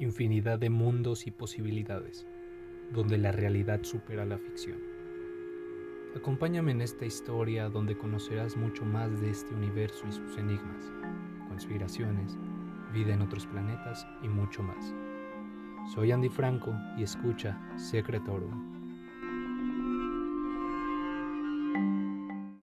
infinidad de mundos y posibilidades, donde la realidad supera la ficción. Acompáñame en esta historia donde conocerás mucho más de este universo y sus enigmas, conspiraciones, vida en otros planetas y mucho más. Soy Andy Franco y escucha Secretorum.